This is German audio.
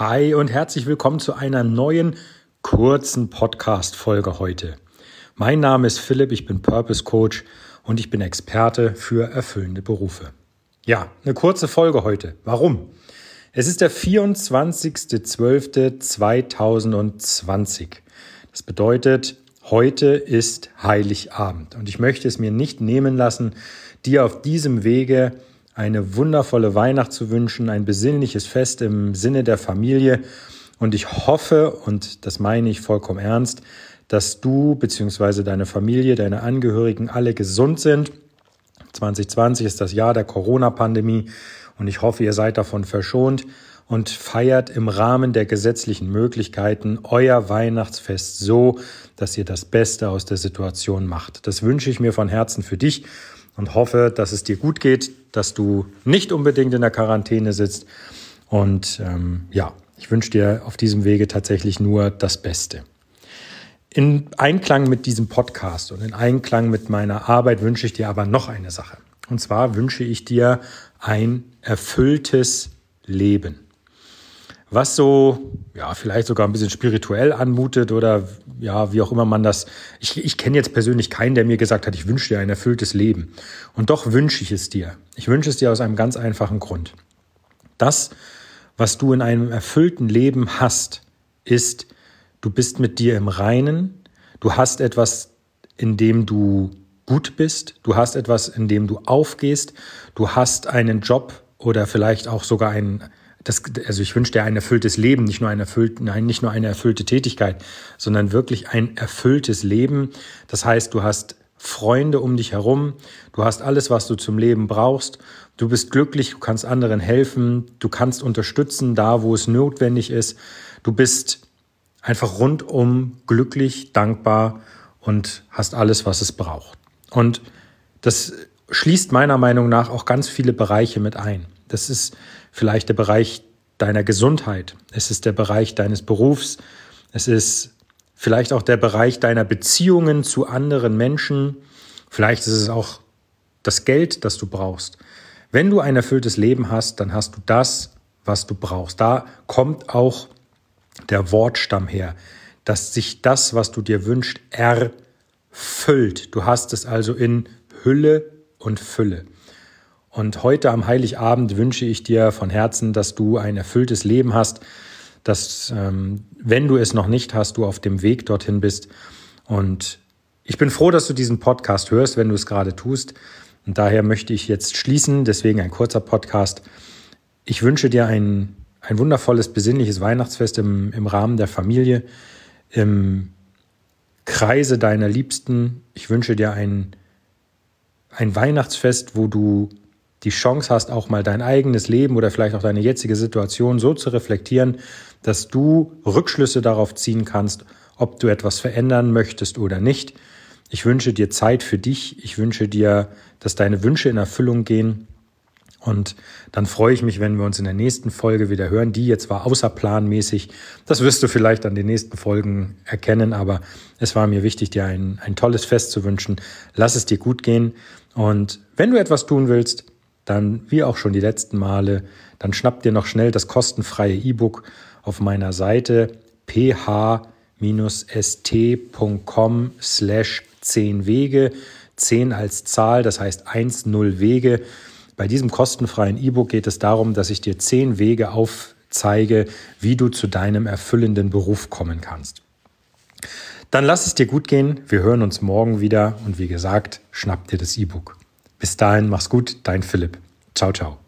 Hi und herzlich willkommen zu einer neuen kurzen Podcast-Folge heute. Mein Name ist Philipp, ich bin Purpose Coach und ich bin Experte für erfüllende Berufe. Ja, eine kurze Folge heute. Warum? Es ist der 24.12.2020. Das bedeutet, heute ist Heiligabend und ich möchte es mir nicht nehmen lassen, dir auf diesem Wege eine wundervolle Weihnacht zu wünschen, ein besinnliches Fest im Sinne der Familie. Und ich hoffe, und das meine ich vollkommen ernst, dass du bzw. deine Familie, deine Angehörigen alle gesund sind. 2020 ist das Jahr der Corona-Pandemie und ich hoffe, ihr seid davon verschont und feiert im Rahmen der gesetzlichen Möglichkeiten euer Weihnachtsfest so, dass ihr das Beste aus der Situation macht. Das wünsche ich mir von Herzen für dich und hoffe, dass es dir gut geht, dass du nicht unbedingt in der Quarantäne sitzt. Und ähm, ja, ich wünsche dir auf diesem Wege tatsächlich nur das Beste. In Einklang mit diesem Podcast und in Einklang mit meiner Arbeit wünsche ich dir aber noch eine Sache. Und zwar wünsche ich dir ein erfülltes Leben was so, ja, vielleicht sogar ein bisschen spirituell anmutet oder ja, wie auch immer man das. Ich, ich kenne jetzt persönlich keinen, der mir gesagt hat, ich wünsche dir ein erfülltes Leben. Und doch wünsche ich es dir. Ich wünsche es dir aus einem ganz einfachen Grund. Das, was du in einem erfüllten Leben hast, ist, du bist mit dir im Reinen, du hast etwas, in dem du gut bist, du hast etwas, in dem du aufgehst, du hast einen Job oder vielleicht auch sogar einen das, also ich wünsche dir ein erfülltes Leben, nicht nur ein erfüllt, nein, nicht nur eine erfüllte Tätigkeit, sondern wirklich ein erfülltes Leben. Das heißt, du hast Freunde um dich herum, du hast alles, was du zum Leben brauchst, du bist glücklich, du kannst anderen helfen, du kannst unterstützen da, wo es notwendig ist, du bist einfach rundum glücklich, dankbar und hast alles, was es braucht. Und das schließt meiner Meinung nach auch ganz viele Bereiche mit ein. Das ist vielleicht der Bereich deiner Gesundheit. Es ist der Bereich deines Berufs. Es ist vielleicht auch der Bereich deiner Beziehungen zu anderen Menschen. Vielleicht ist es auch das Geld, das du brauchst. Wenn du ein erfülltes Leben hast, dann hast du das, was du brauchst. Da kommt auch der Wortstamm her, dass sich das, was du dir wünschst, erfüllt. Du hast es also in Hülle und Fülle. Und heute am Heiligabend wünsche ich dir von Herzen, dass du ein erfülltes Leben hast, dass, ähm, wenn du es noch nicht hast, du auf dem Weg dorthin bist. Und ich bin froh, dass du diesen Podcast hörst, wenn du es gerade tust. Und daher möchte ich jetzt schließen, deswegen ein kurzer Podcast. Ich wünsche dir ein, ein wundervolles, besinnliches Weihnachtsfest im, im Rahmen der Familie, im Kreise deiner Liebsten. Ich wünsche dir ein, ein Weihnachtsfest, wo du die Chance hast, auch mal dein eigenes Leben oder vielleicht auch deine jetzige Situation so zu reflektieren, dass du Rückschlüsse darauf ziehen kannst, ob du etwas verändern möchtest oder nicht. Ich wünsche dir Zeit für dich. Ich wünsche dir, dass deine Wünsche in Erfüllung gehen. Und dann freue ich mich, wenn wir uns in der nächsten Folge wieder hören. Die jetzt war außerplanmäßig. Das wirst du vielleicht an den nächsten Folgen erkennen, aber es war mir wichtig, dir ein, ein tolles Fest zu wünschen. Lass es dir gut gehen. Und wenn du etwas tun willst, dann, wie auch schon die letzten Male, dann schnappt dir noch schnell das kostenfreie E-Book auf meiner Seite ph-st.com slash 10 Wege, 10 als Zahl, das heißt 1, 0 Wege. Bei diesem kostenfreien E-Book geht es darum, dass ich dir 10 Wege aufzeige, wie du zu deinem erfüllenden Beruf kommen kannst. Dann lass es dir gut gehen. Wir hören uns morgen wieder und wie gesagt, schnapp dir das E-Book. Bis dahin, mach's gut, dein Philipp. Ciao, ciao.